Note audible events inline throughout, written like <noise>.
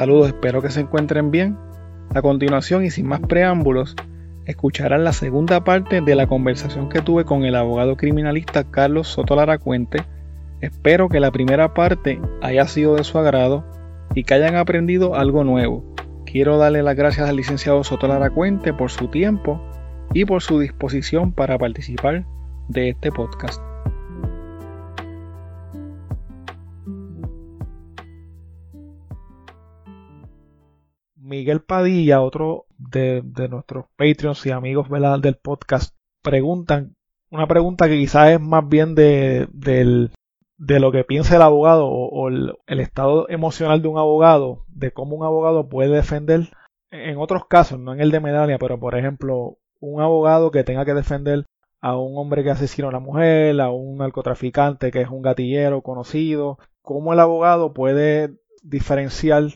Saludos, espero que se encuentren bien. A continuación y sin más preámbulos, escucharán la segunda parte de la conversación que tuve con el abogado criminalista Carlos Soto Laracuente. Espero que la primera parte haya sido de su agrado y que hayan aprendido algo nuevo. Quiero darle las gracias al licenciado Soto Laracuente por su tiempo y por su disposición para participar de este podcast. Miguel Padilla, otro de, nuestros Patreons y amigos del podcast, preguntan una pregunta que quizás es más bien de, lo que piensa el abogado o, el, estado emocional de un abogado, de cómo un abogado puede defender, en otros casos, no en el de medalla, pero por ejemplo, un abogado que tenga que defender a un hombre que asesinó a una mujer, a un narcotraficante que es un gatillero conocido, cómo el abogado puede diferenciar.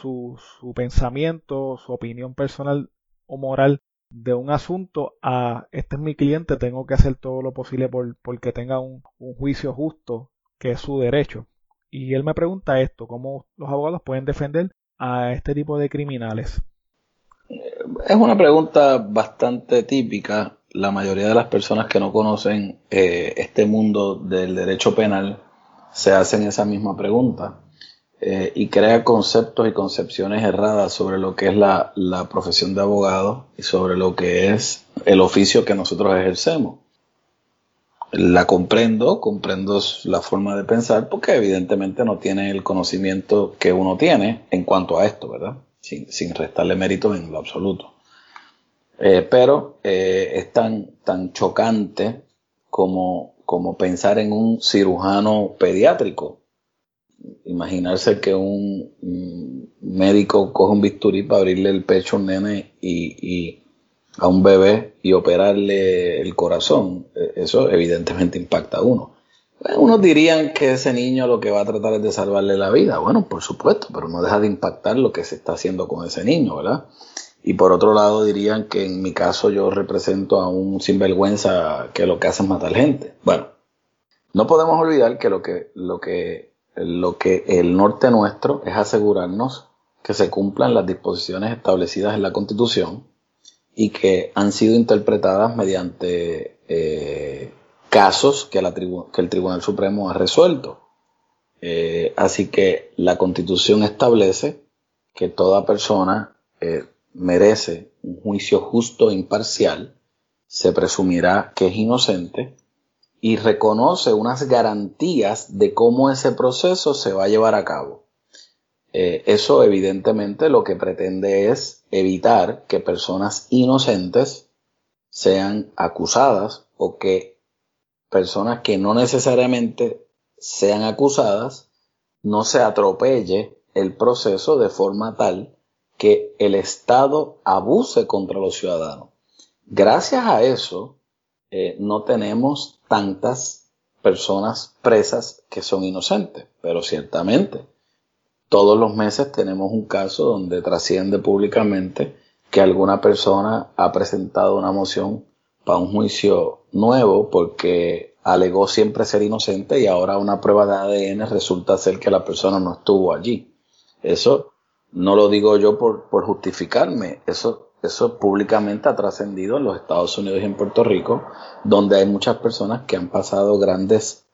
Su, su, pensamiento, su opinión personal o moral de un asunto a este es mi cliente, tengo que hacer todo lo posible por, que tenga un, un juicio justo, que es su derecho. Y él me pregunta esto, ¿cómo los abogados pueden defender a este tipo de criminales? Es una pregunta bastante típica. La mayoría de las personas que no conocen eh, este mundo del derecho penal se hacen esa misma pregunta. Eh, y crea conceptos y concepciones erradas sobre lo que es la, profesión de abogado y sobre lo que es el oficio que nosotros ejercemos. La comprendo, comprendo la forma de pensar porque evidentemente no tiene el conocimiento que uno tiene en cuanto a esto, ¿verdad? Sin, restarle mérito en lo absoluto. Eh, pero eh, es tan, tan chocante como, como pensar en un cirujano pediátrico imaginarse que un médico coge un bisturí para abrirle el pecho a un nene y, a un bebé y operarle el corazón, e, eso evidentemente impacta a uno. Unos dirían que ese niño lo que va a tratar es de salvarle la vida. Bueno, por supuesto, pero no deja de impactar lo que se está haciendo con ese niño, ¿verdad? Y por otro lado dirían que en mi caso yo represento a un sinvergüenza que lo que hace es matar gente. Bueno, no podemos olvidar que lo que, lo que lo que el norte nuestro es asegurarnos que se cumplan las disposiciones establecidas en la Constitución y que han sido interpretadas mediante eh, casos que, el Tribunal Supremo ha resuelto. Eh, así que la Constitución establece que toda persona eh, merece un juicio justo e imparcial, se presumirá que es inocente y reconoce unas garantías de cómo ese proceso se va a llevar a cabo. Eh, eso evidentemente lo que pretende es evitar que personas inocentes sean acusadas o que personas que no necesariamente sean acusadas no se atropelle el proceso de forma tal que el Estado abuse contra los ciudadanos. Gracias a eso, eh, no tenemos tantas personas presas que son inocentes, pero ciertamente todos los meses tenemos un caso donde trasciende públicamente que alguna persona ha presentado una moción para un juicio nuevo porque alegó siempre ser inocente y ahora una prueba de ADN resulta ser que la persona no estuvo allí. Eso no lo digo yo por, por justificarme, eso eso públicamente ha trascendido en los Estados Unidos y en Puerto Rico, donde hay muchas personas que han pasado grandes,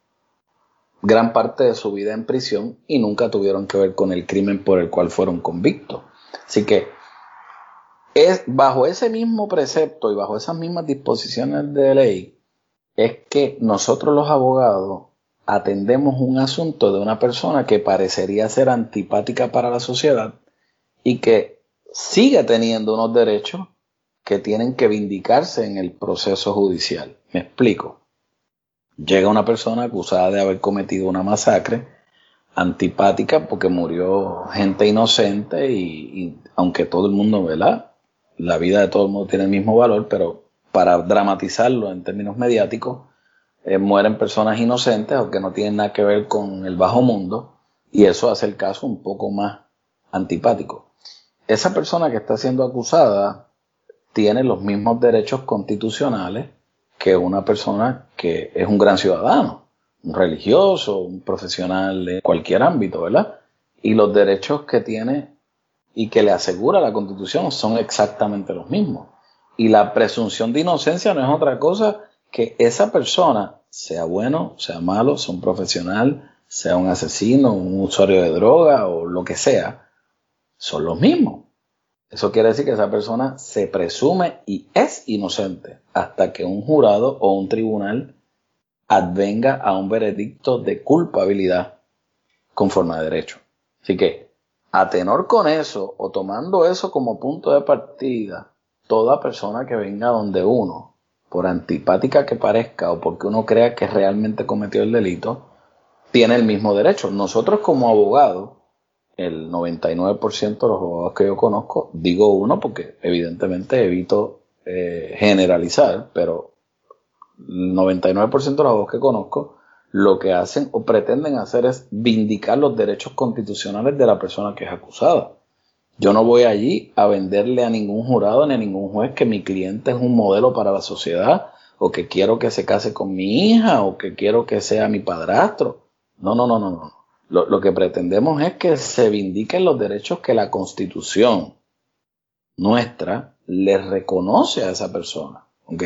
gran parte de su vida en prisión y nunca tuvieron que ver con el crimen por el cual fueron convictos. Así que es bajo ese mismo precepto y bajo esas mismas disposiciones de ley es que nosotros los abogados atendemos un asunto de una persona que parecería ser antipática para la sociedad y que sigue teniendo unos derechos que tienen que vindicarse en el proceso judicial. Me explico. Llega una persona acusada de haber cometido una masacre antipática porque murió gente inocente y, aunque todo el mundo, ¿verdad? La vida de todo el mundo tiene el mismo valor, pero para dramatizarlo en términos mediáticos, eh, mueren personas inocentes o que no tienen nada que ver con el bajo mundo y eso hace el caso un poco más antipático esa persona que está siendo acusada tiene los mismos derechos constitucionales que una persona que es un gran ciudadano, un religioso, un profesional de cualquier ámbito, ¿verdad? y los derechos que tiene y que le asegura la Constitución son exactamente los mismos. Y la presunción de inocencia no es otra cosa que esa persona, sea bueno, sea malo, sea un profesional, sea un asesino, un usuario de droga o lo que sea, son los mismos. Eso quiere decir que esa persona se presume y es inocente hasta que un jurado o un tribunal advenga a un veredicto de culpabilidad conforme a derecho. Así que, a tenor con eso o tomando eso como punto de partida, toda persona que venga donde uno, por antipática que parezca o porque uno crea que realmente cometió el delito, tiene el mismo derecho. Nosotros como abogados, el 99% de los abogados que yo conozco, digo uno porque evidentemente evito eh, generalizar, pero el 99% de los abogados que conozco lo que hacen o pretenden hacer es vindicar los derechos constitucionales de la persona que es acusada. Yo no voy allí a venderle a ningún jurado ni a ningún juez que mi cliente es un modelo para la sociedad o que quiero que se case con mi hija o que quiero que sea mi padrastro. No, no, no, no, no. Lo, que pretendemos es que se vindiquen los derechos que la constitución nuestra le reconoce a esa persona. ¿Ok?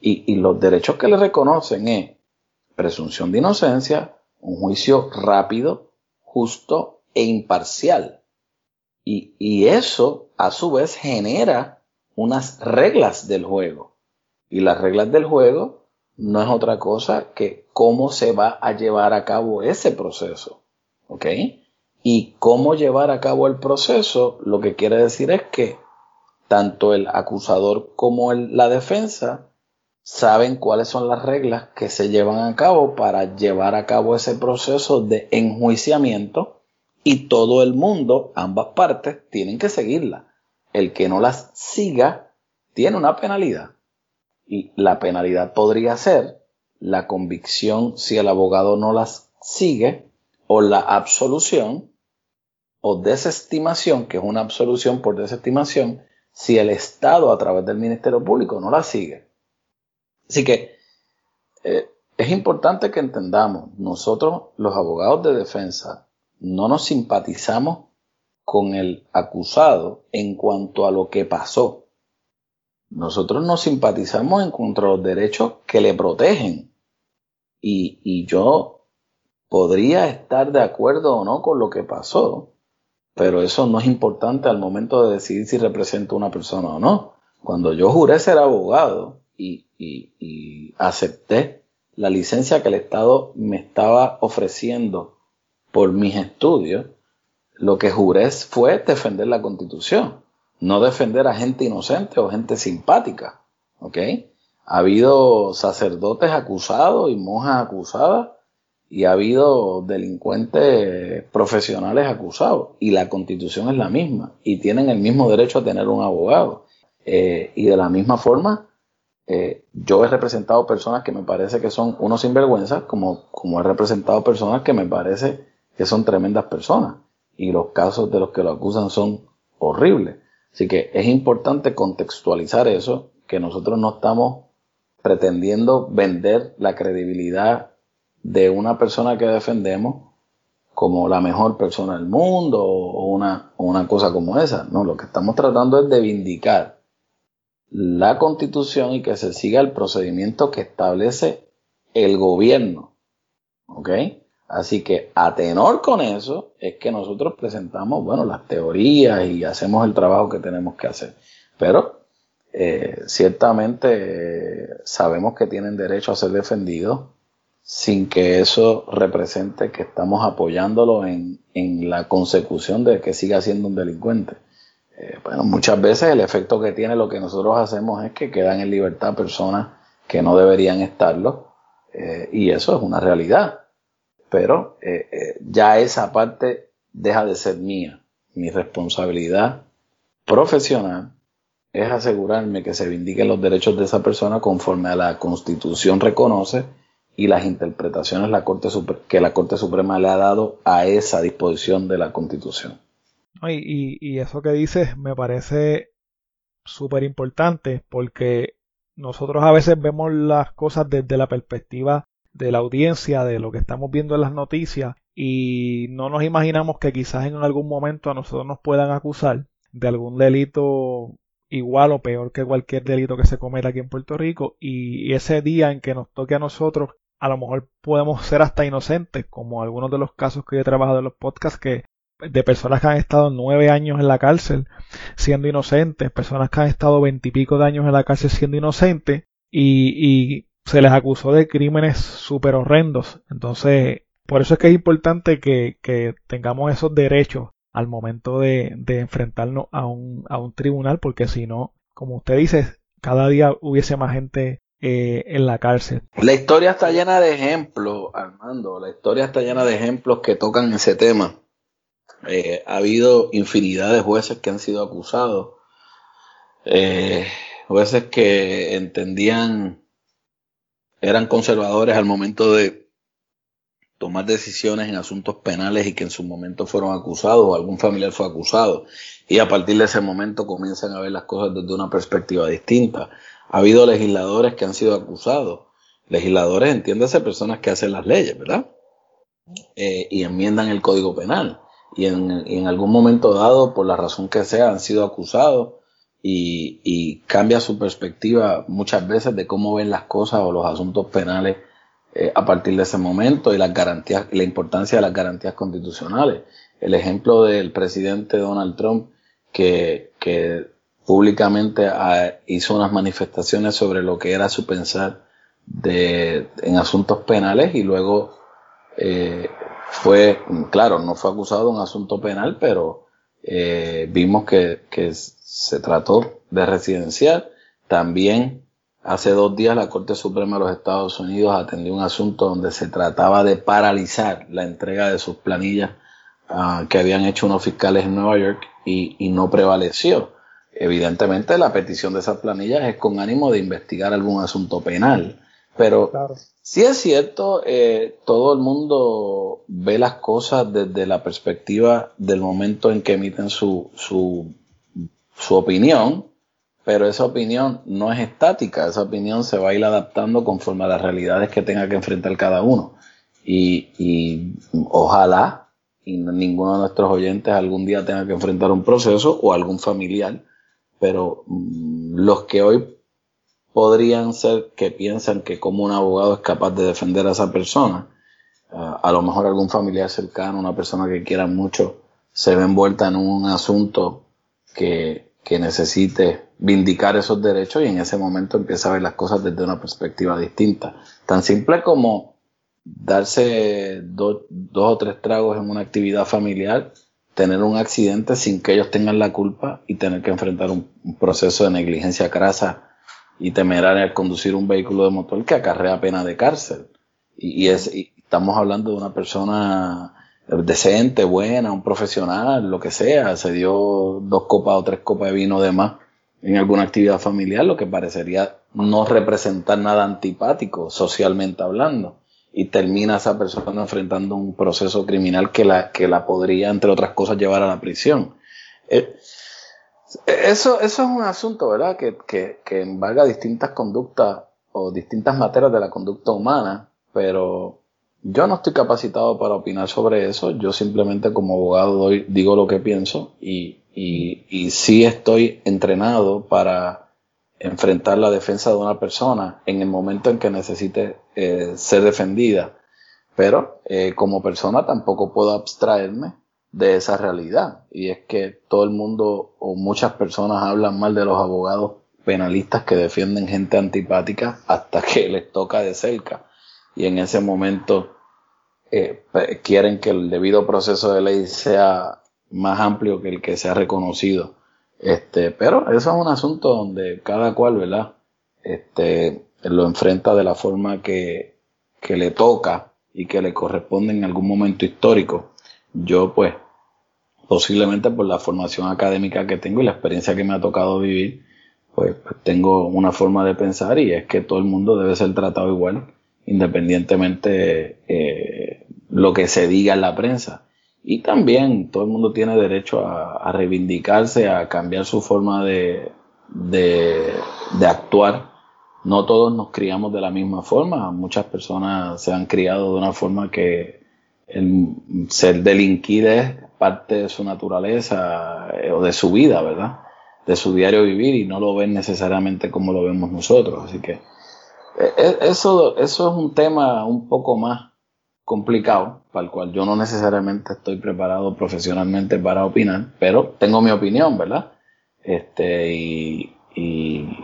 Y, y los derechos que le reconocen es presunción de inocencia, un juicio rápido, justo e imparcial y, eso, a su vez, genera unas reglas del juego. Y las reglas del juego no es otra cosa que cómo se va a llevar a cabo ese proceso. ¿Ok? Y cómo llevar a cabo el proceso, lo que quiere decir es que tanto el acusador como la defensa saben cuáles son las reglas que se llevan a cabo para llevar a cabo ese proceso de enjuiciamiento y todo el mundo, ambas partes, tienen que seguirla. El que no las siga tiene una penalidad. La penalidad podría ser la convicción si el abogado no las sigue o la absolución o desestimación, que es una absolución por desestimación, si el Estado a través del Ministerio Público no la sigue. Así que eh, es importante que entendamos, nosotros los abogados de defensa no nos simpatizamos con el acusado en cuanto a lo que pasó. Nosotros nos simpatizamos en contra de los derechos que le protegen. Y, yo podría estar de acuerdo o no con lo que pasó, pero eso no es importante al momento de decidir si represento a una persona o no. Cuando yo juré ser abogado y acepté la licencia que el Estado me estaba ofreciendo por mis estudios, lo que juré fue defender la constitución, no defender a gente inocente o gente simpática. ¿Ok? Ha habido sacerdotes acusados y monjas acusadas y ha habido delincuentes profesionales acusados y la constitución es la misma y tienen el mismo derecho a tener un abogado. Eh, y de la misma forma, eh, yo he representado personas que me parece que son unos sinvergüenzas, como, como he representado personas que me parece que son tremendas personas y los casos de los que lo acusan son horribles. Así que es importante contextualizar eso, que nosotros no estamos pretendiendo vender la credibilidad de una persona que defendemos como la mejor persona del mundo o una, una cosa como esa. No, lo que estamos tratando es de vindicar la constitución y que se siga el procedimiento que establece el gobierno. ¿Ok? Así que a tenor con eso es que nosotros presentamos, bueno, las teorías y hacemos el trabajo que tenemos que hacer. Pero eh, ciertamente sabemos que tienen derecho a ser defendidos sin que eso represente que estamos apoyándolo en, la consecución de que siga siendo un delincuente. Eh, bueno, muchas veces el efecto que tiene lo que nosotros hacemos es que quedan en libertad personas que no deberían estarlo eh, y eso es una realidad pero eh, eh, ya esa parte deja de ser mía. Mi responsabilidad profesional es asegurarme que se vindiquen los derechos de esa persona conforme a la Constitución reconoce y las interpretaciones la Corte que la Corte Suprema le ha dado a esa disposición de la Constitución. Y, y eso que dices me parece súper importante porque nosotros a veces vemos las cosas desde la perspectiva de la audiencia, de lo que estamos viendo en las noticias, y no nos imaginamos que quizás en algún momento a nosotros nos puedan acusar de algún delito igual o peor que cualquier delito que se cometa aquí en Puerto Rico y ese día en que nos toque a nosotros a lo mejor podemos ser hasta inocentes como algunos de los casos que yo he trabajado en los podcasts que de personas que han estado nueve años en la cárcel siendo inocentes, personas que han estado veintipico de años en la cárcel siendo inocentes y, y se les acusó de crímenes súper horrendos. Entonces, por eso es que es importante que, que tengamos esos derechos al momento de, de enfrentarnos a un, a un tribunal, porque si no, como usted dice, cada día hubiese más gente eh, en la cárcel. La historia está llena de ejemplos, Armando, la historia está llena de ejemplos que tocan ese tema. Eh, ha habido infinidad de jueces que han sido acusados, eh, jueces que entendían, eran conservadores al momento de tomar decisiones en asuntos penales y que en su momento fueron acusados o algún familiar fue acusado. Y a partir de ese momento comienzan a ver las cosas desde una perspectiva distinta. Ha habido legisladores que han sido acusados. Legisladores, entiéndase, personas que hacen las leyes, ¿verdad? Eh, y enmiendan el Código Penal. Y en, algún momento dado, por la razón que sea, han sido acusados y, y cambia su perspectiva muchas veces de cómo ven las cosas o los asuntos penales eh, a partir de ese momento y las garantías, la importancia de las garantías constitucionales. El ejemplo del presidente Donald Trump que, que públicamente ah, hizo unas manifestaciones sobre lo que era su pensar de, en asuntos penales y luego eh, fue, claro, no fue acusado de un asunto penal, pero eh, vimos que, que se trató de residencial. También Hace dos días la Corte Suprema de los Estados Unidos atendió un asunto donde se trataba de paralizar la entrega de sus planillas ah, que habían hecho unos fiscales en Nueva York y, no prevaleció. Evidentemente la petición de esas planillas es con ánimo de investigar algún asunto penal. Pero si es cierto, eh, todo el mundo ve las cosas desde la perspectiva del momento en que emiten su, su, su opinión pero esa opinión no es estática, esa opinión se va a ir adaptando conforme a las realidades que tenga que enfrentar cada uno. Y, ojalá y ninguno de nuestros oyentes algún día tenga que enfrentar un proceso o algún familiar, pero mm, los que hoy podrían ser que piensan que como un abogado es capaz de defender a esa persona, a lo mejor algún familiar cercano, una persona que quiera mucho, se ve envuelta en un asunto que, que necesite vindicar esos derechos y en ese momento empieza a ver las cosas desde una perspectiva distinta. Tan simple como darse dos o tres tragos en una actividad familiar, tener un accidente sin que ellos tengan la culpa y tener que enfrentar un, proceso de negligencia crasa y temeraria al conducir un vehículo de motor que acarrea pena de cárcel. Y, es, y estamos hablando de una persona decente, buena, un profesional, lo que sea, se dio dos copas o tres copas de vino de más en alguna actividad familiar, lo que parecería no representar nada antipático socialmente hablando. Y termina esa persona enfrentando un proceso criminal que la, que la podría, entre otras cosas, llevar a la prisión. Eh, eso, eso es un asunto, ¿verdad?, que, que, que embarga distintas conductas o distintas materias de la conducta humana, pero yo no estoy capacitado para opinar sobre eso, yo simplemente como abogado doy, digo lo que pienso y, y, y sí estoy entrenado para enfrentar la defensa de una persona en el momento en que necesite eh, ser defendida. Pero eh, como persona tampoco puedo abstraerme de esa realidad. Y es que todo el mundo o muchas personas hablan mal de los abogados penalistas que defienden gente antipática hasta <laughs> que les toca de cerca y en ese momento eh, quieren que el debido proceso de ley sea más amplio que el que se ha reconocido. Este, pero eso es un asunto donde cada cual, ¿verdad? Este, lo enfrenta de la forma que, que le toca y que le corresponde en algún momento histórico. Yo, pues, posiblemente por la formación académica que tengo y la experiencia que me ha tocado vivir, pues, pues tengo una forma de pensar y es que todo el mundo debe ser tratado igual independientemente eh, lo que se diga en la prensa. Y también todo el mundo tiene derecho a, reivindicarse, a cambiar su forma de, de, actuar. No todos nos criamos de la misma forma, muchas personas se han criado de una forma que el ser delinquir es parte de su naturaleza eh, o de su vida, ¿verdad? De su diario vivir y no lo ven necesariamente como lo vemos nosotros. Así que eh, eh, eso, eso es un tema un poco más complicado, para el cual yo no necesariamente estoy preparado profesionalmente para opinar, pero tengo mi opinión, ¿verdad? Este, y, y,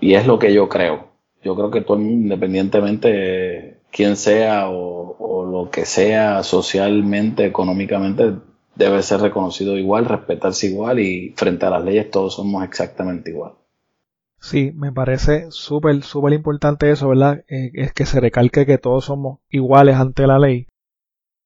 y es lo que yo creo. Yo creo que todo independientemente quien sea o, lo que sea socialmente, económicamente, debe ser reconocido igual, respetarse igual y frente a las leyes todos somos exactamente igual. Sí, me parece súper, súper importante eso, ¿verdad? Eh, es que se recalque que todos somos iguales ante la ley.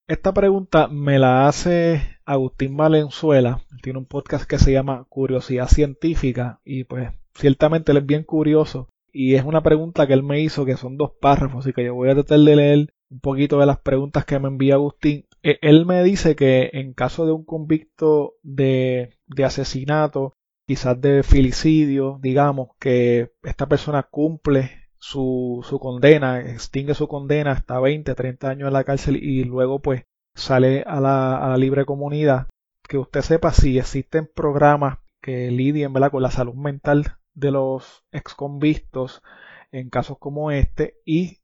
Esta pregunta me la hace Agustín Valenzuela. Tiene un podcast que se llama Curiosidad Científica y pues ciertamente él es bien curioso y es una pregunta que él me hizo que son dos párrafos, así que yo voy a tratar de leer un poquito de las preguntas que me envía Agustín. E, él me dice que en caso de un convicto de, de asesinato, quizás de filicidio, digamos, que esta persona cumple su, su condena, extingue su condena hasta 20, 30 años en la cárcel y luego pues sale a la, a la libre comunidad. Que usted sepa si existen programas que lidien con la salud mental de los exconvictos en casos como este y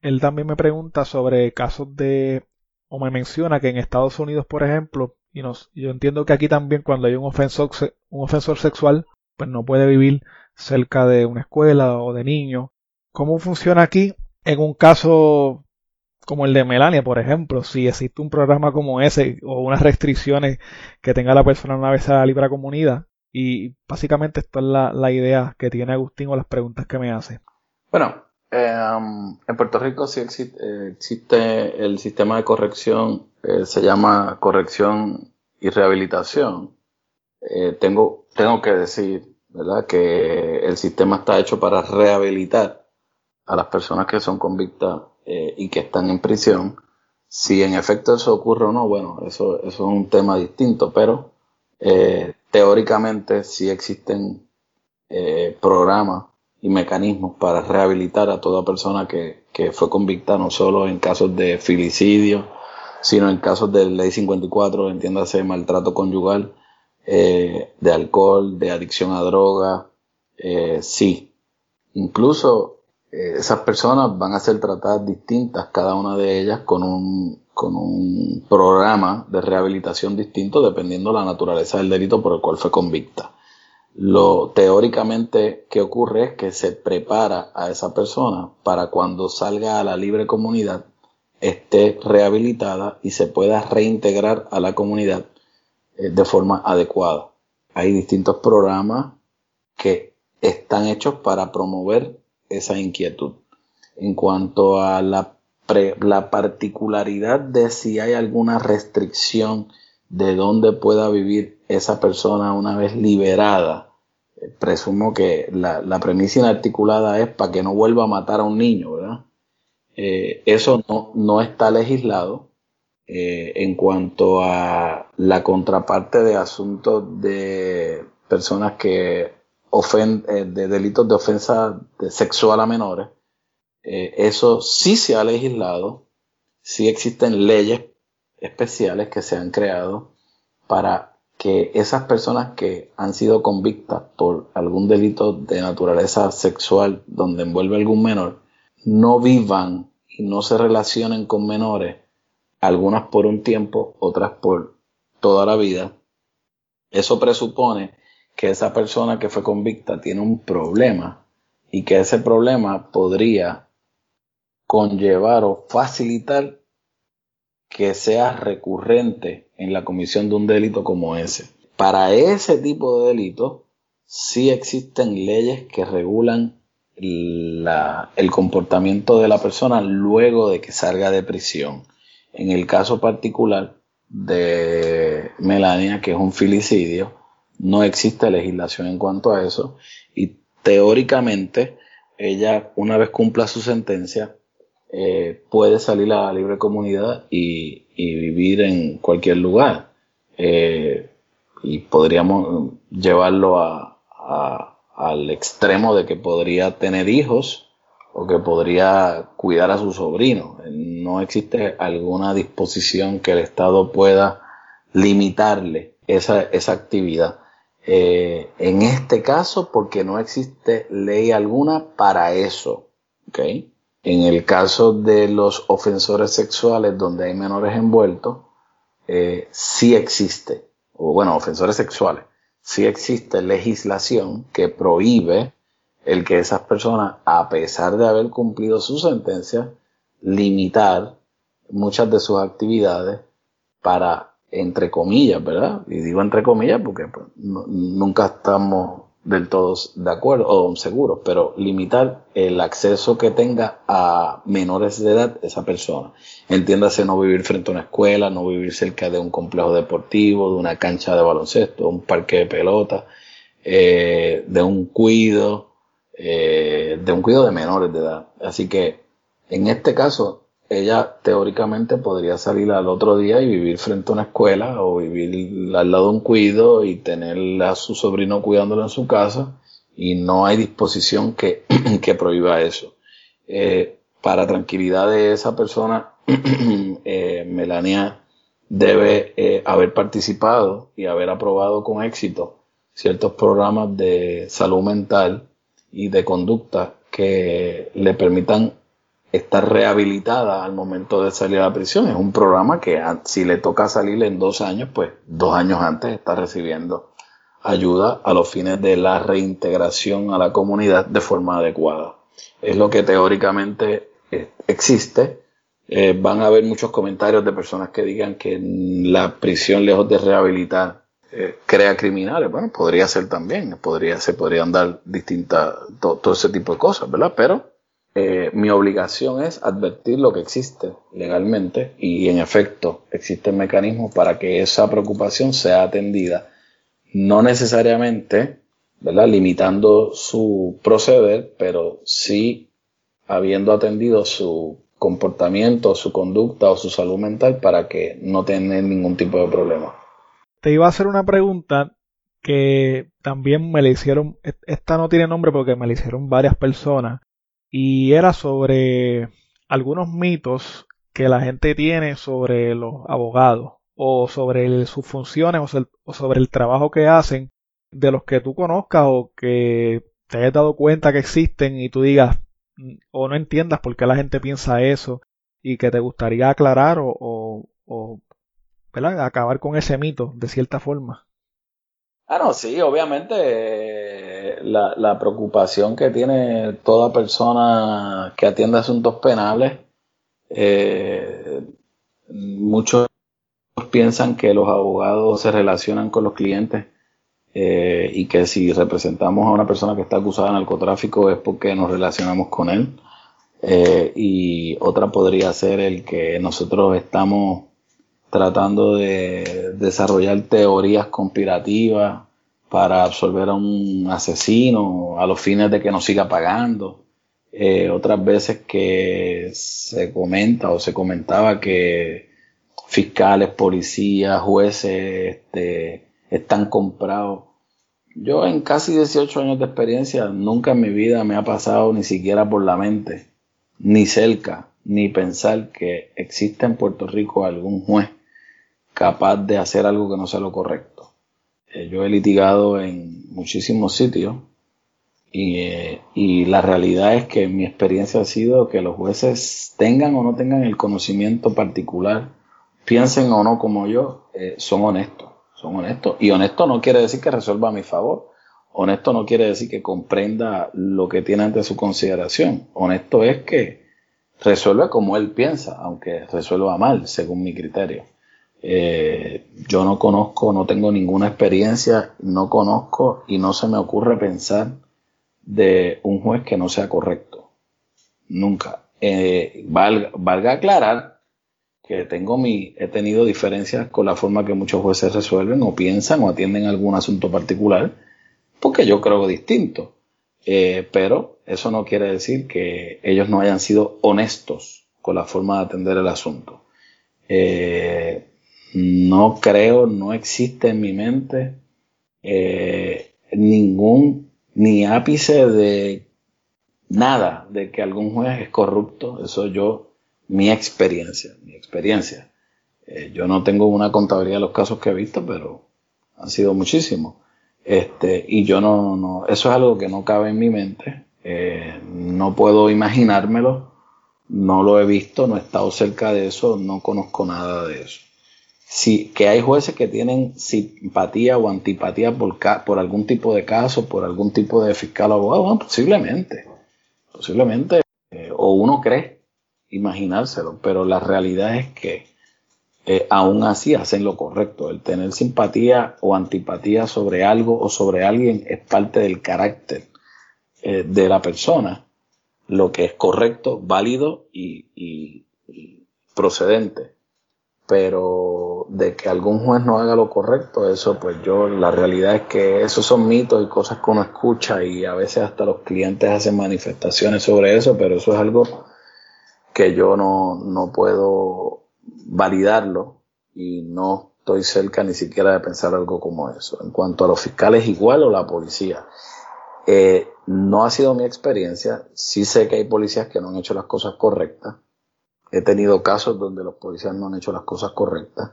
él también me pregunta sobre casos de o me menciona que en Estados Unidos por ejemplo y nos, yo entiendo que aquí también cuando hay un ofensor, un ofensor sexual pues no puede vivir cerca de una escuela o de niños ¿cómo funciona aquí? en un caso como el de Melania, por ejemplo, si existe un programa como ese o unas restricciones que tenga la persona una vez a la comunidad, y básicamente esto es la, idea que tiene Agustín o las preguntas que me hace. Bueno, em, en Puerto Rico sí existe, existe el sistema de corrección, eh, se llama corrección y rehabilitación. Eh, tengo, tengo que decir, ¿verdad?, que el sistema está hecho para rehabilitar a las personas que son convictas eh, y que están en prisión. Si en efecto eso ocurre o no, bueno, eso, eso es un tema distinto, pero teóricamente sí existen eh, programas y mecanismos para rehabilitar a toda persona que, fue convicta no solo en casos de filicidio, sino en casos de ley 54, entiéndase maltrato conyugal, eh, de alcohol, de adicción a droga, eh, sí. Incluso esas personas van a ser tratadas distintas, cada una de ellas con un con un programa de rehabilitación distinto dependiendo de la naturaleza del delito por el cual fue convicta. Lo teóricamente que ocurre es que se prepara a esa persona para cuando salga a la libre comunidad esté rehabilitada y se pueda reintegrar a la comunidad eh, de forma adecuada. Hay distintos programas que están hechos para promover esa inquietud. En cuanto a la la particularidad de si hay alguna restricción de dónde pueda vivir esa persona una vez liberada. Eh, presumo que la, premisa inarticulada es para que no vuelva a matar a un niño, ¿verdad? Eh, eso no, no, está legislado eh, en cuanto a la contraparte de asuntos de personas que de delitos de ofensa sexual a menores eh, eso sí se ha legislado, sí existen leyes especiales que se han creado para que esas personas que han sido convictas por algún delito de naturaleza sexual donde envuelve algún menor, no vivan y no se relacionen con menores, algunas por un tiempo, otras por toda la vida. Eso presupone que esa persona que fue convicta tiene un problema y que ese problema podría conllevar o facilitar que sea recurrente en la comisión de un delito como ese. Para ese tipo de delitos sí existen leyes que regulan el comportamiento de la persona luego de que salga de prisión. En el caso particular de Melania, que es un filicidio, no existe legislación en cuanto a eso y teóricamente ella, una vez cumpla su sentencia, eh, puede salir a la libre comunidad y, vivir en cualquier lugar. Eh, y podríamos llevarlo al extremo de que podría tener hijos o que podría cuidar a su sobrino. No existe alguna disposición que el Estado pueda limitarle esa, esa actividad. Eh, en este caso, porque no existe ley alguna para eso. ¿okay? En el caso de los ofensores sexuales donde hay menores envueltos, eh, sí existe, o bueno, ofensores sexuales, sí existe legislación que prohíbe el que esas personas, a pesar de haber cumplido su sentencia, limitar muchas de sus actividades para, entre comillas, ¿verdad? Y digo entre comillas porque pues, nunca estamos del todo de acuerdo o seguros, pero limitar el acceso que tenga a menores de edad esa persona. Entiéndase no vivir frente a una escuela, no vivir cerca de un complejo deportivo, de una cancha de baloncesto, un parque de pelota, eh, de un cuido, eh, de un cuidado de menores de edad. Así que en este caso, ella teóricamente podría salir al otro día y vivir frente a una escuela o vivir al lado de un cuido y tener a su sobrino cuidándolo en su casa y no hay disposición que, <clears throat> que prohíba eso. Eh, para tranquilidad de esa persona, <clears throat> eh, Melania debe haber participado y haber aprobado con éxito ciertos programas de salud mental y de conducta que le permitan estar rehabilitada al momento de salir a la prisión. Es un programa que si le toca salir en dos años, pues dos años antes está recibiendo ayuda a los fines de la reintegración a la comunidad de forma adecuada. Es lo que teóricamente eh, existe. Eh, van a haber muchos comentarios de personas que digan que la prisión, lejos de rehabilitar, eh, crea criminales. Bueno, podría ser también, podría, se podrían dar distintas, todo, ese tipo de cosas, ¿verdad? Pero eh, mi obligación es advertir lo que existe legalmente y en efecto existen mecanismos para que esa preocupación sea atendida, no necesariamente, ¿verdad? Limitando su proceder, pero sí habiendo atendido su comportamiento, su conducta o su salud mental para que no tenga ningún tipo de problema te iba a hacer una pregunta que también me la hicieron, esta no tiene nombre porque me la hicieron varias personas, y era sobre algunos mitos que la gente tiene sobre los abogados o sobre sus funciones o, sobre el trabajo que hacen de los que tú conozcas o que te hayas dado cuenta que existen y tú digas mm, o no entiendas por qué la gente piensa eso y que te gustaría aclarar o, o Acabar con ese mito, de cierta forma. Ah, no, sí, obviamente eh, la, preocupación que tiene toda persona que atiende asuntos penales, eh, muchos piensan que los abogados se relacionan con los clientes eh, y que si representamos a una persona que está acusada de narcotráfico es porque nos relacionamos con él. y otra podría ser el que nosotros estamos tratando de desarrollar teorías conspirativas para absolver a un asesino a los fines de que nos siga pagando. Eh, otras veces que se comenta o se comentaba que fiscales, policías, jueces este, están comprados. Yo en casi 18 años de experiencia nunca en mi vida me ha pasado ni siquiera por la mente, ni cerca, ni pensar que existe en Puerto Rico algún juez capaz de hacer algo que no sea lo correcto. Eh, yo he litigado en muchísimos sitios eh, y, la realidad es que mi experiencia ha sido que los jueces tengan o no tengan el conocimiento particular, piensen o no como yo, eh, son honestos, son honestos. Y honesto no quiere decir que resuelva a mi favor. Honesto no quiere decir que comprenda lo que tiene ante su consideración. Honesto es que resuelve como él piensa, aunque resuelva mal, según mi criterio. Eh, yo no conozco, no tengo ninguna experiencia, no conozco y no se me ocurre pensar de un juez que no sea correcto. Nunca. Eh, valga, aclarar que tengo mi, he tenido diferencias con la forma que muchos jueces resuelven o piensan o atienden algún asunto particular, porque yo creo distinto. Eh, pero eso no quiere decir que ellos no hayan sido honestos con la forma de atender el asunto. No creo, no existe en mi mente eh, ningún, ni ápice de, nada de que algún juez es corrupto, eso yo, mi experiencia, mi experiencia. Eh, yo no tengo una contabilidad de los casos que he visto, pero han sido muchísimos. Este, y yo no, no, eso es algo que no cabe en mi mente. Eh, no puedo imaginármelo, no lo he visto, no he estado cerca de eso, no conozco nada de eso. Sí, que hay jueces que tienen simpatía o antipatía por, por algún tipo de caso, por algún tipo de fiscal o abogado, bueno, posiblemente, posiblemente, eh, o uno cree imaginárselo, pero la realidad es que eh, aún así hacen lo correcto. El tener simpatía o antipatía sobre algo o sobre alguien es parte del carácter eh, de la persona, lo que es correcto, válido y, procedente. Pero de que algún juez no haga lo correcto, eso pues yo, la realidad es que esos son mitos y cosas que uno escucha y a veces hasta los clientes hacen manifestaciones sobre eso, pero eso es algo que yo no, no puedo validarlo y no estoy cerca ni siquiera de pensar algo como eso. En cuanto a los fiscales, igual o la policía. Eh, no ha sido mi experiencia. Sí sé que hay policías que no han hecho las cosas correctas. He tenido casos donde los policías no han hecho las cosas correctas.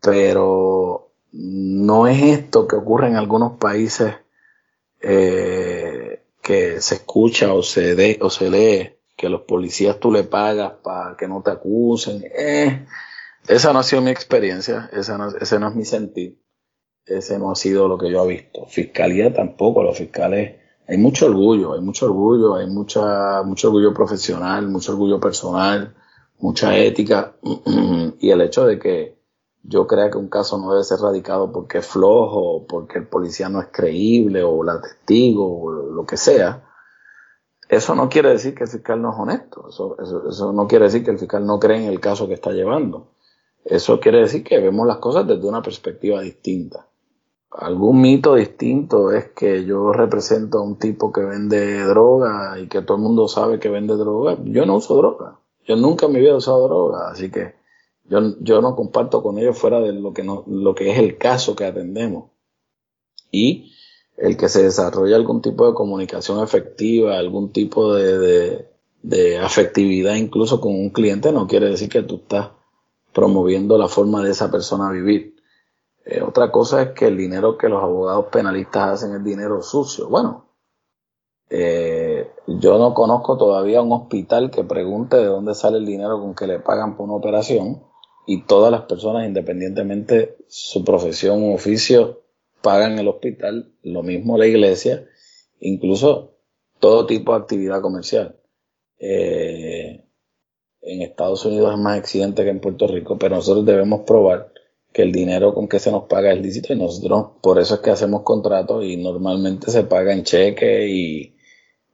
Pero no es esto que ocurre en algunos países eh, que se escucha o se, de, o se lee que los policías tú le pagas para que no te acusen. Eh, esa no ha sido mi experiencia, ese no es mi sentir, ese no ha sido lo que yo he visto. Fiscalía tampoco, los fiscales, hay mucho orgullo, hay mucho orgullo, hay mucha, mucho orgullo profesional, mucho orgullo personal, mucha ética, y el hecho de que yo crea que un caso no debe ser radicado porque es flojo, porque el policía no es creíble, o la testigo, o lo que sea, eso no quiere decir que el fiscal no es honesto, eso, eso, no quiere decir que el fiscal no cree en el caso que está llevando. Eso quiere decir que vemos las cosas desde una perspectiva distinta. Algún mito distinto es que yo represento a un tipo que vende droga y que todo el mundo sabe que vende droga. Yo no uso droga. Yo nunca me había usado droga, así que yo, yo no comparto con ellos fuera de lo que, no, lo que es el caso que atendemos. Y el que se desarrolle algún tipo de comunicación efectiva, algún tipo de, de, afectividad incluso con un cliente, no quiere decir que tú estás promoviendo la forma de esa persona vivir. Eh, otra cosa es que el dinero que los abogados penalistas hacen es dinero sucio. Bueno, eh, yo no conozco todavía un hospital que pregunte de dónde sale el dinero con que le pagan por una operación y todas las personas, independientemente su profesión u oficio, pagan el hospital, lo mismo la iglesia, incluso todo tipo de actividad comercial. Eh, en Estados Unidos es más exigente que en Puerto Rico, pero nosotros debemos probar que el dinero con que se nos paga es lícito y nosotros por eso es que hacemos contratos y normalmente se paga en cheque y,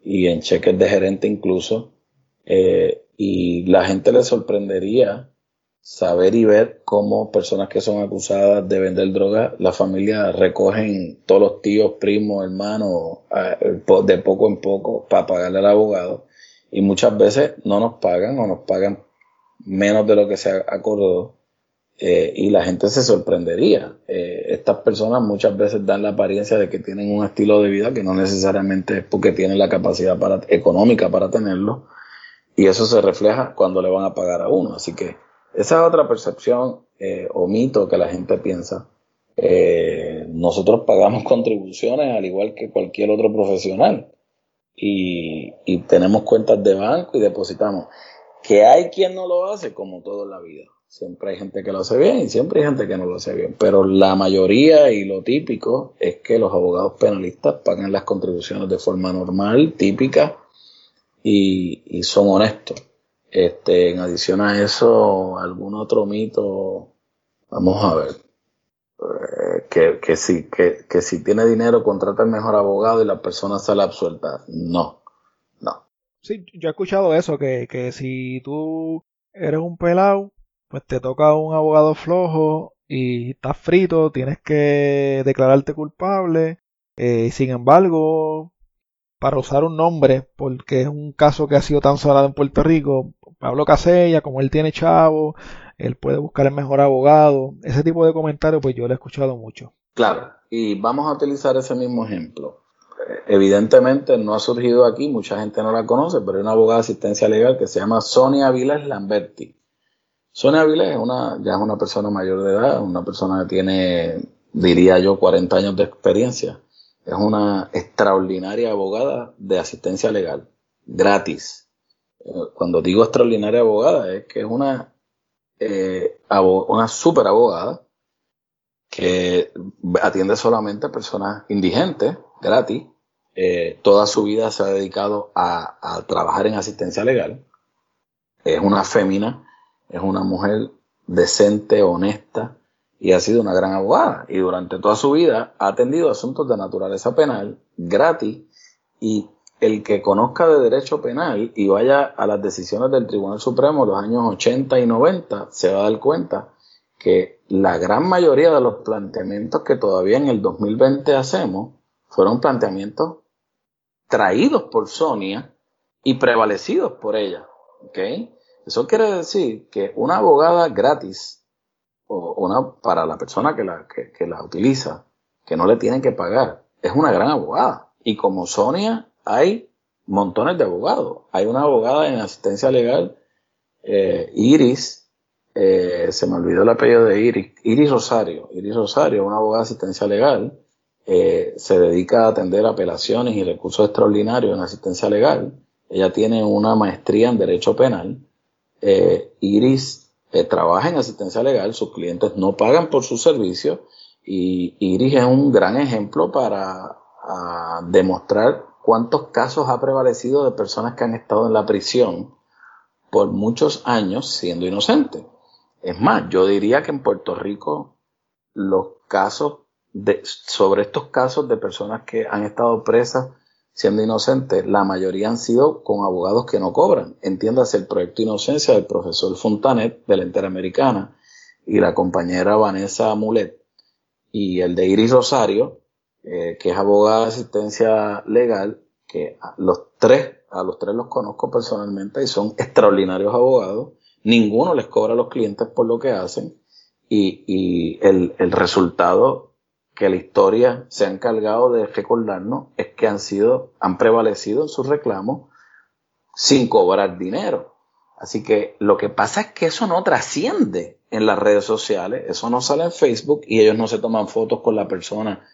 y en cheques de gerente incluso. Eh, y la gente le sorprendería saber y ver cómo personas que son acusadas de vender droga, la familia recogen todos los tíos, primos, hermanos, de poco en poco para pagarle al abogado. Y muchas veces no nos pagan o nos pagan menos de lo que se acordó. Eh, y la gente se sorprendería. Eh, estas personas muchas veces dan la apariencia de que tienen un estilo de vida que no necesariamente es porque tienen la capacidad económica para tenerlo. Y eso se refleja cuando le van a pagar a uno. Así que esa es otra percepción eh, o mito que la gente piensa. Nosotros pagamos <laughs> contribuciones al igual que cualquier otro profesional y, tenemos cuentas de banco y depositamos. Que hay quien no lo hace como todo en la vida. Siempre hay gente que lo hace bien y siempre hay gente que no lo hace bien. Pero la mayoría y lo típico es que los abogados penalistas pagan las contribuciones de forma normal, típica y son honestos. Este, en adición a eso, algún otro mito, vamos a ver, eh, que, que, si, que, que si tiene dinero contrata el mejor abogado y la persona sale absuelta. No, no. Sí, yo he escuchado eso, que, que si tú eres un pelado, pues te toca un abogado flojo y estás frito, tienes que declararte culpable. Eh, sin embargo, para usar un nombre, porque es un caso que ha sido tan sonado en Puerto Rico, Pablo Casella, como él tiene chavo, él puede buscar el mejor abogado. Ese tipo de comentarios, pues yo lo he escuchado mucho. Claro, y vamos a utilizar ese mismo ejemplo. evidentemente no ha surgido aquí, mucha gente no la conoce, pero hay una abogada de asistencia legal que se llama Sonia Viles Lamberti. Sonia Viles es una, ya es una persona mayor de edad, una persona que tiene, diría yo, 40 años de experiencia. Es una extraordinaria abogada de asistencia legal, gratis. Eh, cuando digo extraordinaria abogada, es que es una, eh, una super abogada que atiende solamente a personas indigentes, gratis. Eh, toda su vida se ha dedicado a, trabajar en asistencia legal. Es una fémina, es una mujer decente, honesta y ha sido una gran abogada. Y durante toda su vida ha atendido asuntos de naturaleza penal gratis y el que conozca de derecho penal y vaya a las decisiones del Tribunal Supremo de los años 80 y 90 se va a dar cuenta que la gran mayoría de los planteamientos que todavía en el 2020 hacemos fueron planteamientos traídos por Sonia y prevalecidos por ella. ¿okay? Eso quiere decir que una abogada gratis, o una para la persona que la, que la utiliza, que no le tienen que pagar, es una gran abogada. Y como Sonia, hay montones de abogados. Hay una abogada en asistencia legal, eh, Iris, eh, se me olvidó el apellido de Iris, Iris Rosario. Iris Rosario, una abogada de asistencia legal, eh, se dedica a atender apelaciones y recursos extraordinarios en asistencia legal. Ella tiene una maestría en Derecho Penal. Eh, Iris trabaja en asistencia legal, sus clientes no pagan por su servicio y Iris es un gran ejemplo para demostrar cuántos casos ha prevalecido de personas que han estado en la prisión por muchos años siendo inocentes. Es más, yo diría que en Puerto Rico los casos de, sobre estos casos de personas que han estado presas siendo inocentes, la mayoría han sido con abogados que no cobran. Entiéndase el proyecto Inocencia del profesor Fontanet de la Interamericana y la compañera Vanessa Mulet y el de Iris Rosario, eh, que es abogada de asistencia legal, que los tres, a los tres los conozco personalmente y son extraordinarios abogados ninguno les cobra a los clientes por lo que hacen y, el, resultado que la historia se ha encargado de recordarnos es que han sido, han prevalecido en sus reclamos sin cobrar dinero. Así que lo que pasa es que eso no trasciende en las redes sociales, eso no sale en Facebook y ellos no se toman fotos con la persona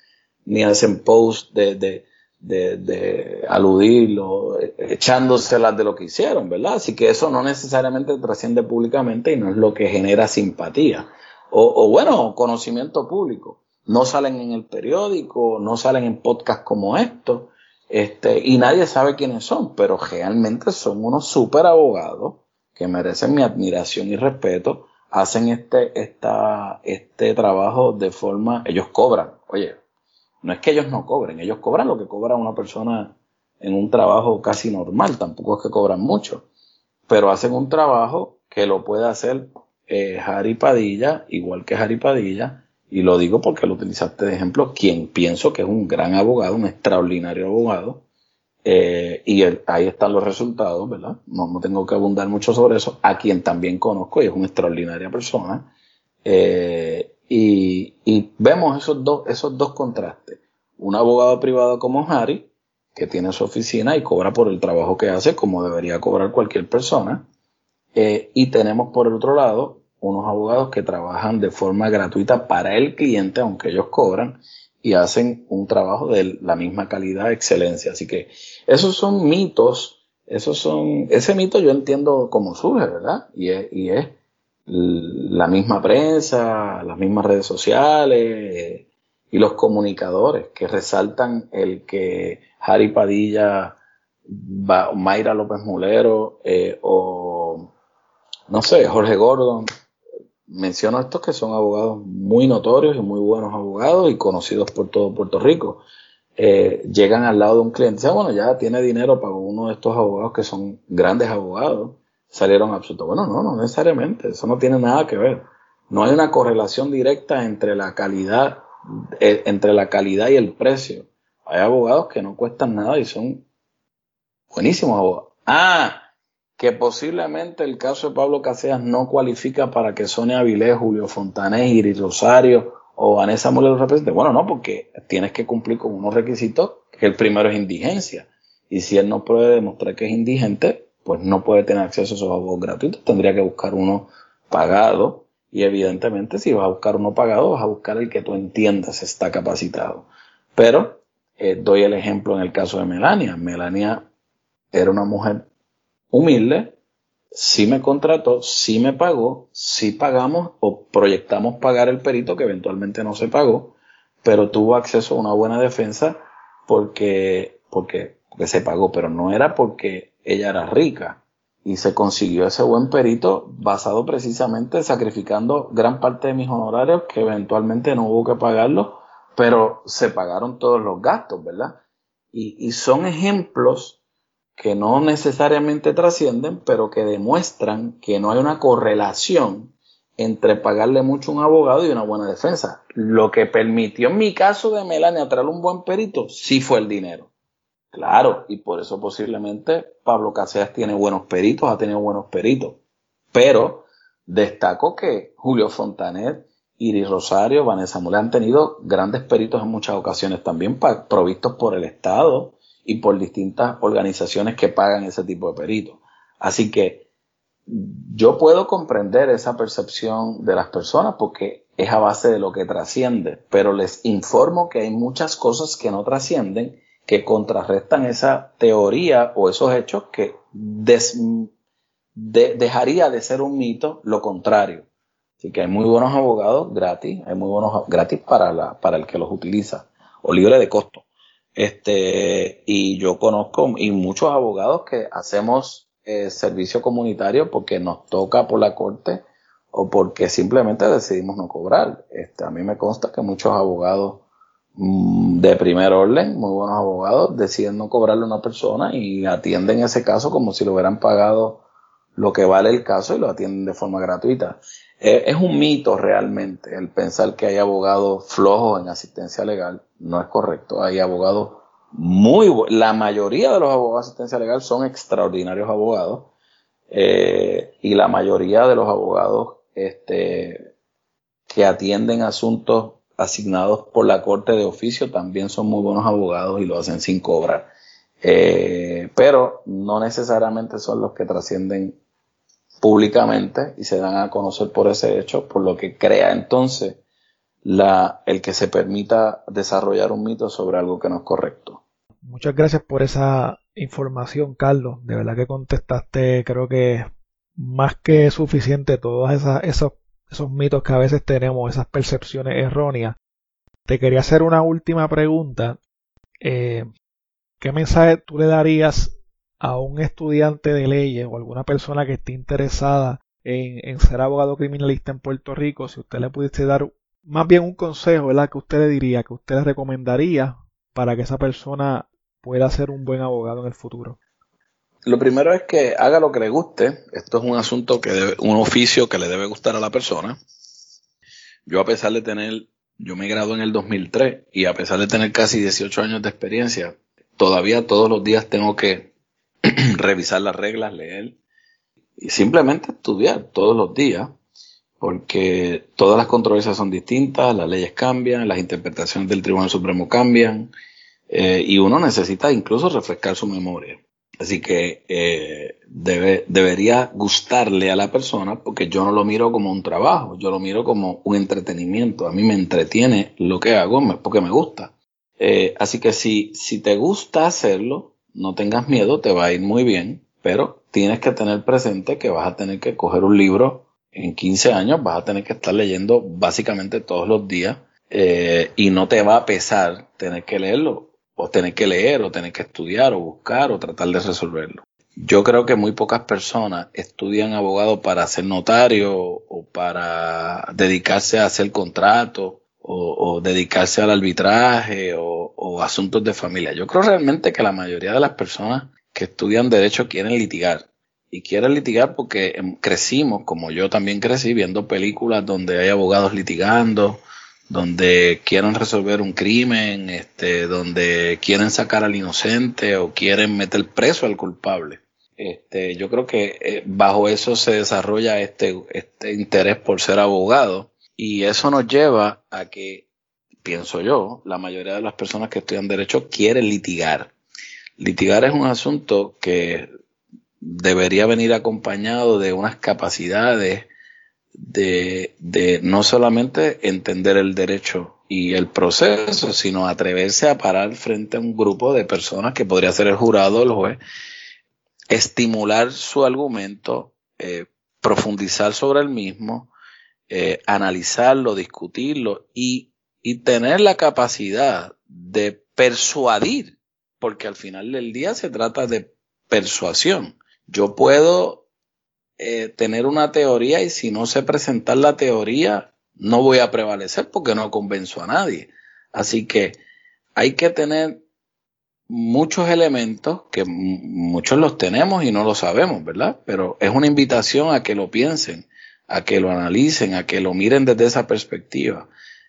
ni hacen posts de, de, de aludirlo, echándoselas de lo que hicieron, ¿verdad? Así que eso no necesariamente trasciende públicamente y no es lo que genera simpatía. O bueno, conocimiento público. No salen en el periódico, no salen en podcasts como estos, este, y nadie sabe quiénes son, pero realmente son unos super abogados que merecen mi admiración y respeto, hacen este, esta, este trabajo de forma, ellos cobran, oye, no es que ellos no cobren, ellos cobran lo que cobra una persona en un trabajo casi normal, tampoco es que cobran mucho, pero hacen un trabajo que lo puede hacer eh, Harry Padilla, igual que Harry Padilla, y lo digo porque lo utilizaste de ejemplo, quien pienso que es un gran abogado, un extraordinario abogado, eh, y ahí están los resultados, ¿verdad? No, no, tengo que abundar mucho sobre eso, a quien también conozco y es una extraordinaria persona, eh, y, vemos esos dos, esos dos contrastes. Un abogado privado como Harry, que tiene su oficina y cobra por el trabajo que hace, como debería cobrar cualquier persona. Eh, y tenemos por el otro lado unos abogados que trabajan de forma gratuita para el cliente, aunque ellos cobran, y hacen un trabajo de la misma calidad, excelencia. Así que esos son mitos, esos son, ese mito yo entiendo cómo surge, ¿verdad? Y y es la misma prensa, las mismas redes sociales y los comunicadores que resaltan el que Harry Padilla, Mayra López Mulero eh, o no sé, Jorge Gordon. Menciono estos que son abogados muy notorios y muy buenos abogados y conocidos por todo Puerto Rico. Eh, llegan al lado de un cliente, bueno, ya tiene dinero para uno de estos abogados que son grandes abogados salieron absurdos. Bueno, no, no necesariamente, eso no tiene nada que ver. No hay una correlación directa entre la calidad, eh, entre la calidad y el precio. Hay abogados que no cuestan nada y son buenísimos abogados. Ah, que posiblemente el caso de Pablo Caseas no cualifica para que Sonia Avilés, Julio Fontanés, Iris Rosario o Vanessa Molero represente. Bueno, no, porque tienes que cumplir con unos requisitos que el primero es indigencia. Y si él no puede demostrar que es indigente, pues no puede tener acceso a esos abogados gratuitos, tendría que buscar uno pagado. Y evidentemente si vas a buscar uno pagado, vas a buscar el que tú entiendas está capacitado. Pero eh, doy el ejemplo en el caso de Melania. Melania era una mujer humilde, sí me contrató, sí me pagó, sí pagamos o proyectamos pagar el perito que eventualmente no se pagó, pero tuvo acceso a una buena defensa porque, porque, se pagó, pero no era porque ella era rica y se consiguió ese buen perito basado precisamente sacrificando gran parte de mis honorarios que eventualmente no hubo que pagarlos, pero se pagaron todos los gastos, ¿verdad? Y son ejemplos que no necesariamente trascienden, pero que demuestran que no hay una correlación entre pagarle mucho a un abogado y una buena defensa. Lo que permitió en mi caso de Melania traer un buen perito, sí fue el dinero. Claro, y por eso posiblemente Pablo Caseas tiene buenos peritos, ha tenido buenos peritos. Pero destaco que Julio Fontanet, Iris Rosario, Vanessa Mule han tenido grandes peritos en muchas ocasiones también provistos por el Estado y por distintas organizaciones que pagan ese tipo de peritos. Así que yo puedo comprender esa percepción de las personas porque es a base de lo que trasciende, pero les informo que hay muchas cosas que no trascienden que contrarrestan esa teoría o esos hechos que dejaría de ser un mito lo contrario. Así que hay muy buenos abogados gratis, hay muy buenos gratis para, la, para el que los utiliza o libre de costo. Este, y yo conozco y muchos abogados que hacemos eh, servicio comunitario porque nos toca por la corte o porque simplemente decidimos no cobrar. Este, a mí me consta que muchos abogados mm, de primer orden, muy buenos abogados, deciden no cobrarle a una persona y atienden ese caso como si lo hubieran pagado lo que vale el caso y lo atienden de forma gratuita. Eh, es un mito realmente el pensar que hay abogados flojos en asistencia legal. No es correcto. Hay abogados muy La mayoría de los abogados de asistencia legal son extraordinarios abogados. Eh, y la mayoría de los abogados este, que atienden asuntos asignados por la Corte de Oficio también son muy buenos abogados y lo hacen sin cobrar. Eh, pero no necesariamente son los que trascienden públicamente y se dan a conocer por ese hecho, por lo que crea entonces el que se permita desarrollar un mito sobre algo que no es correcto. Muchas gracias por esa información, Carlos. De verdad que contestaste, creo que más que suficiente todos esos, esos mitos que a veces tenemos, esas percepciones erróneas. Te quería hacer una última pregunta. Eh, ¿Qué mensaje tú le darías a un estudiante de leyes o alguna persona que esté interesada en, ser abogado criminalista en Puerto Rico, si usted le pudiese dar más bien un consejo, ¿verdad? Que usted le diría, que usted le recomendaría para que esa persona pueda ser un buen abogado en el futuro. Lo primero es que haga lo que le guste. Esto es un asunto que debe, un oficio que le debe gustar a la persona. Yo a pesar de tener, yo me gradué en el 2003 y a pesar de tener casi 18 años de experiencia, todavía todos los días tengo que <clears throat> revisar las reglas, leer y simplemente estudiar todos los días, porque todas las controversias son distintas, las leyes cambian, las interpretaciones del Tribunal Supremo cambian, eh, y uno necesita incluso refrescar su memoria. Así que eh, debe, debería gustarle a la persona porque yo no lo miro como un trabajo, yo lo miro como un entretenimiento. A mí me entretiene lo que hago porque me gusta. Eh, así que si, si te gusta hacerlo, no tengas miedo, te va a ir muy bien, pero tienes que tener presente que vas a tener que coger un libro en 15 años, vas a tener que estar leyendo básicamente todos los días eh, y no te va a pesar tener que leerlo, o tener que leer, o tener que estudiar, o buscar, o tratar de resolverlo. Yo creo que muy pocas personas estudian abogado para ser notario o para dedicarse a hacer contratos o, dedicarse al arbitraje o, asuntos de familia. Yo creo realmente que la mayoría de las personas que estudian derecho quieren litigar. Y quieren litigar porque em, crecimos, como yo también crecí, viendo películas donde hay abogados litigando, donde quieren resolver un crimen, este, donde quieren sacar al inocente o quieren meter preso al culpable. Este, yo creo que eh, bajo eso se desarrolla este, este interés por ser abogado y eso nos lleva a que pienso yo, la mayoría de las personas que estudian derecho quieren litigar. Litigar es un asunto que debería venir acompañado de unas capacidades de, no solamente entender el derecho y el proceso, sino atreverse a parar frente a un grupo de personas que podría ser el jurado o el juez, estimular su argumento, eh, profundizar sobre el mismo, eh, analizarlo, discutirlo y, y tener la capacidad de persuadir, porque al final del día se trata de persuasión. Yo puedo eh, tener una teoría y si no sé presentar la teoría, no voy a prevalecer porque no convenzo a nadie. Así que hay que tener muchos elementos que muchos los tenemos y no lo sabemos, ¿verdad? Pero es una invitación a que lo piensen, a que lo analicen, a que lo miren desde esa perspectiva.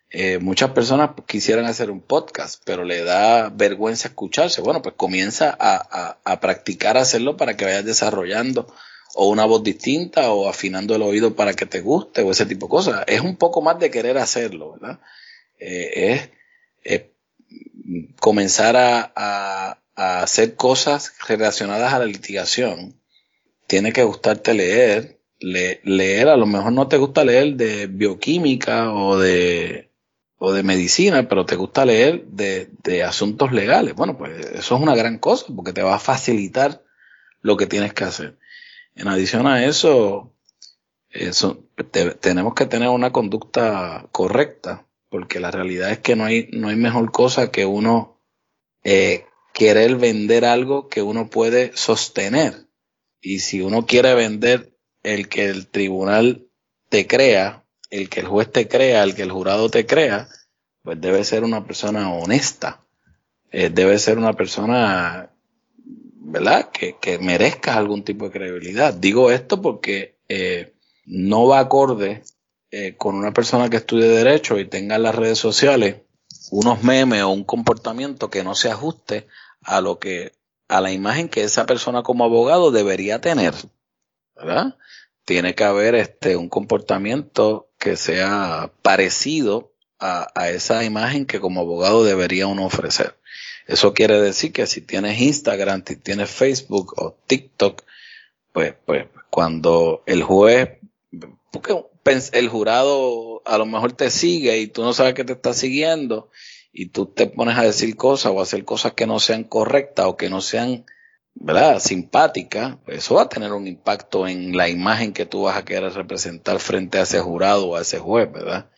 Eh, muchas personas quisieran hacer un podcast, pero le da vergüenza escucharse. Bueno, pues comienza a, a practicar hacerlo para que vayas desarrollando o una voz distinta o afinando el oído para que te guste o ese tipo de cosas. Es un poco más de querer hacerlo, ¿verdad? Eh, es, comenzar a, hacer cosas relacionadas a la litigación. Tiene que gustarte leer. Leer, a lo mejor no te gusta leer de bioquímica o de, o de medicina, pero te gusta leer de, de asuntos legales. Bueno, pues eso es una gran cosa porque te va a facilitar lo que tienes que hacer. En adición a eso, eso tenemos que tener una conducta correcta, porque la realidad es que no hay, no hay mejor cosa que uno eh, querer vender algo que uno puede sostener. Y si uno quiere vender el que el tribunal te crea, el que el juez te crea, el que el jurado te crea, pues debe ser una persona honesta. Eh, debe ser una persona ¿verdad? Que, que merezcas algún tipo de credibilidad. Digo esto porque eh, no va acorde eh, con una persona que estudie derecho y tenga en las redes sociales unos memes o un comportamiento que no se ajuste a lo que a la imagen que esa persona como abogado debería tener, ¿verdad? Tiene que haber este un comportamiento que sea parecido a, esa imagen que como abogado debería uno ofrecer. Eso quiere decir que si tienes Instagram, si tienes Facebook o TikTok, pues, pues cuando el juez, porque el jurado a lo mejor te sigue y tú no sabes que te está siguiendo y tú te pones a decir cosas o a hacer cosas que no sean correctas o que no sean, ¿verdad? Simpáticas, pues eso va a tener un impacto en la imagen que tú vas a querer representar frente a ese jurado o a ese juez, ¿verdad?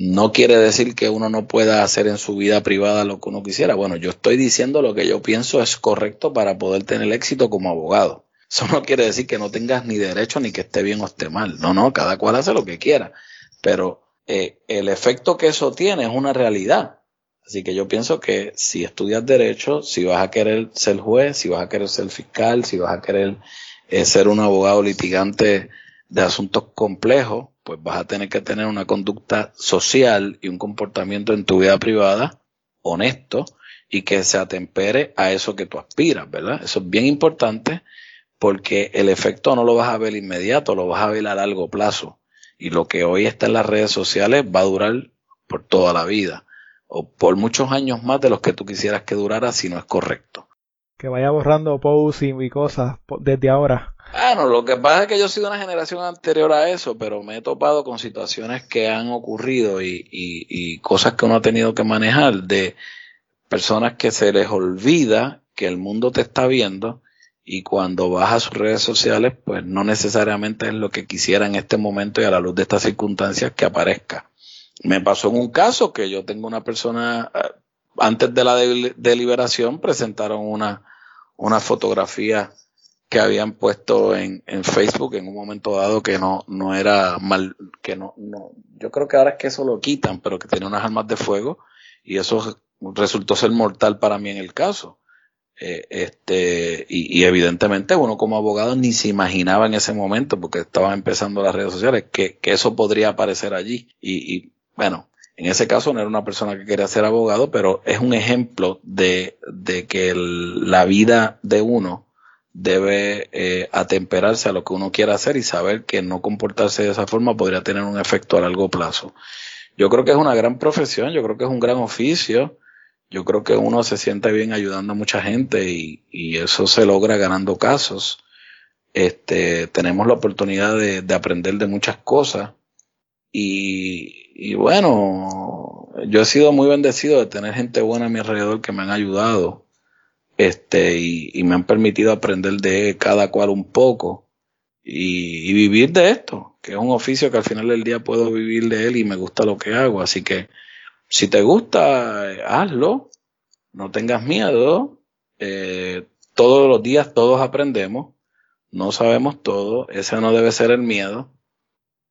no quiere decir que uno no pueda hacer en su vida privada lo que uno quisiera. Bueno, yo estoy diciendo lo que yo pienso es correcto para poder tener éxito como abogado. Eso no quiere decir que no tengas ni derecho ni que esté bien o esté mal. No, no, cada cual hace lo que quiera. Pero eh, el efecto que eso tiene es una realidad. Así que yo pienso que si estudias derecho, si vas a querer ser juez, si vas a querer ser fiscal, si vas a querer eh, ser un abogado litigante de asuntos complejos, pues vas a tener que tener una conducta social y un comportamiento en tu vida privada honesto y que se atempere a eso que tú aspiras, ¿verdad? Eso es bien importante porque el efecto no lo vas a ver inmediato, lo vas a ver a largo plazo. Y lo que hoy está en las redes sociales va a durar por toda la vida o por muchos años más de los que tú quisieras que durara si no es correcto. Que vaya borrando posts y cosas desde ahora. Bueno, lo que pasa es que yo he sido una generación anterior a eso, pero me he topado con situaciones que han ocurrido y, y, cosas que uno ha tenido que manejar de personas que se les olvida que el mundo te está viendo y cuando vas a sus redes sociales, pues no necesariamente es lo que quisiera en este momento y a la luz de estas circunstancias que aparezca. Me pasó en un caso que yo tengo una persona, eh, antes de la deliberación presentaron una, una fotografía que habían puesto en, en, Facebook en un momento dado que no, no era mal, que no, no, yo creo que ahora es que eso lo quitan, pero que tenía unas armas de fuego y eso resultó ser mortal para mí en el caso. Eh, este, y, y, evidentemente uno como abogado ni se imaginaba en ese momento, porque estaban empezando las redes sociales, que, que eso podría aparecer allí. Y, y, bueno, en ese caso no era una persona que quería ser abogado, pero es un ejemplo de, de que la vida de uno debe eh, atemperarse a lo que uno quiera hacer y saber que no comportarse de esa forma podría tener un efecto a largo plazo. yo creo que es una gran profesión, yo creo que es un gran oficio, yo creo que uno se siente bien ayudando a mucha gente y, y eso se logra ganando casos. Este, tenemos la oportunidad de, de aprender de muchas cosas y, y, bueno, yo he sido muy bendecido de tener gente buena a mi alrededor que me han ayudado este, y, y me han permitido aprender de cada cual un poco y, vivir de esto, que es un oficio que al final del día puedo vivir de él y me gusta lo que hago. Así que si te gusta, hazlo, no tengas miedo. Eh, todos los días todos aprendemos, no sabemos todo, ese no debe ser el miedo.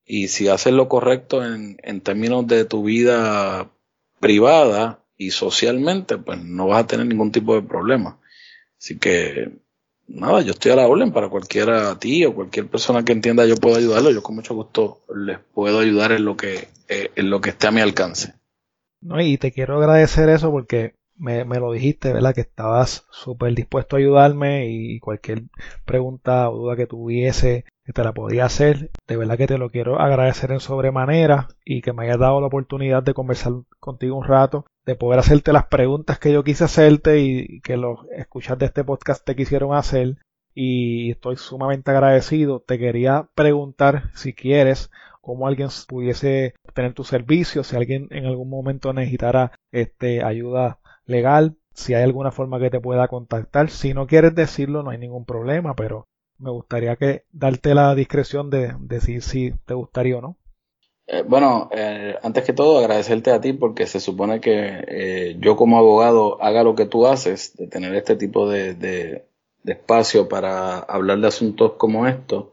Y si haces lo correcto en, en términos de tu vida privada y socialmente, pues no vas a tener ningún tipo de problema. Así que nada, yo estoy a la orden para cualquiera a ti o cualquier persona que entienda yo puedo ayudarlo. Yo con mucho gusto les puedo ayudar en lo que, eh, en lo que esté a mi alcance. No, y te quiero agradecer eso porque me, me lo dijiste, ¿verdad? Que estabas súper dispuesto a ayudarme y cualquier pregunta o duda que tuviese que te la podía hacer. De verdad que te lo quiero agradecer en sobremanera y que me hayas dado la oportunidad de conversar contigo un rato, de poder hacerte las preguntas que yo quise hacerte y que los escuchas de este podcast te quisieron hacer. Y estoy sumamente agradecido. Te quería preguntar si quieres cómo alguien pudiese tener tu servicio, si alguien en algún momento necesitara este, ayuda legal, si hay alguna forma que te pueda contactar. Si no quieres decirlo, no hay ningún problema, pero me gustaría que darte la discreción de decir si te gustaría o no. Eh, bueno, eh, antes que todo agradecerte a ti porque se supone que eh, yo como abogado haga lo que tú haces, de tener este tipo de, de, espacio para hablar de asuntos como estos.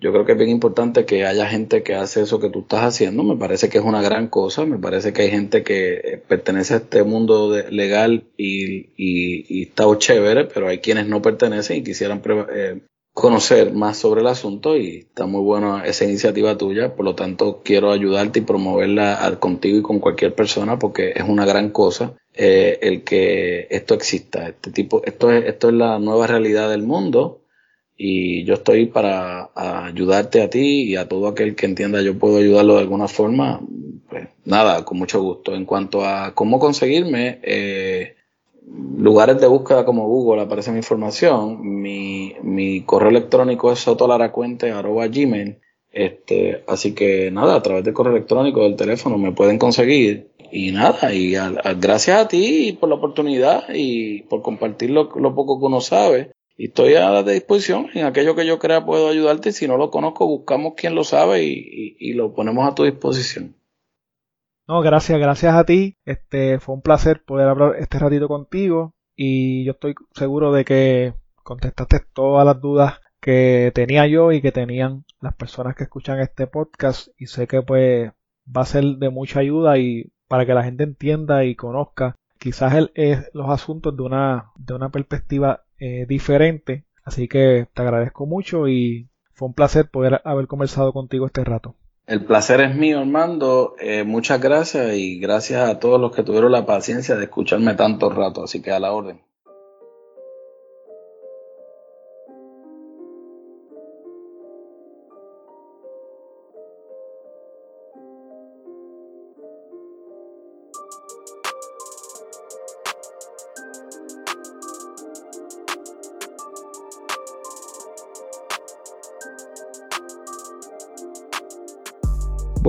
Yo creo que es bien importante que haya gente que hace eso que tú estás haciendo. Me parece que es una gran cosa. Me parece que hay gente que pertenece a este mundo legal y, y, y, está chévere, pero hay quienes no pertenecen y quisieran conocer más sobre el asunto y está muy buena esa iniciativa tuya, por lo tanto quiero ayudarte y promoverla contigo y con cualquier persona porque es una gran cosa eh, el que esto exista, este tipo, esto es, esto es la nueva realidad del mundo y yo estoy para ayudarte a ti y a todo aquel que entienda yo puedo ayudarlo de alguna forma, pues nada, con mucho gusto. En cuanto a cómo conseguirme, eh, lugares de búsqueda como Google aparece mi información. Mi, mi correo electrónico es sotolaracuente.gmail. Este, así que nada, a través del correo electrónico, del teléfono me pueden conseguir. Y nada, y gracias a ti por la oportunidad y por compartir lo, lo, poco que uno sabe. Y estoy a la disposición. En aquello que yo crea puedo ayudarte. Si no lo conozco, buscamos quien lo sabe y, y, y lo ponemos a tu disposición. No, gracias, gracias a ti. Este fue un placer poder hablar este ratito contigo y yo estoy seguro de que contestaste todas las dudas que tenía yo y que tenían las personas que escuchan este podcast y sé que pues va a ser de mucha ayuda y para que la gente entienda y conozca quizás el, los asuntos de una de una perspectiva eh, diferente así que te agradezco mucho y fue un placer poder haber conversado contigo este rato. El placer es mío, Armando. Eh, muchas gracias y gracias a todos los que tuvieron la paciencia de escucharme tanto rato, así que a la orden.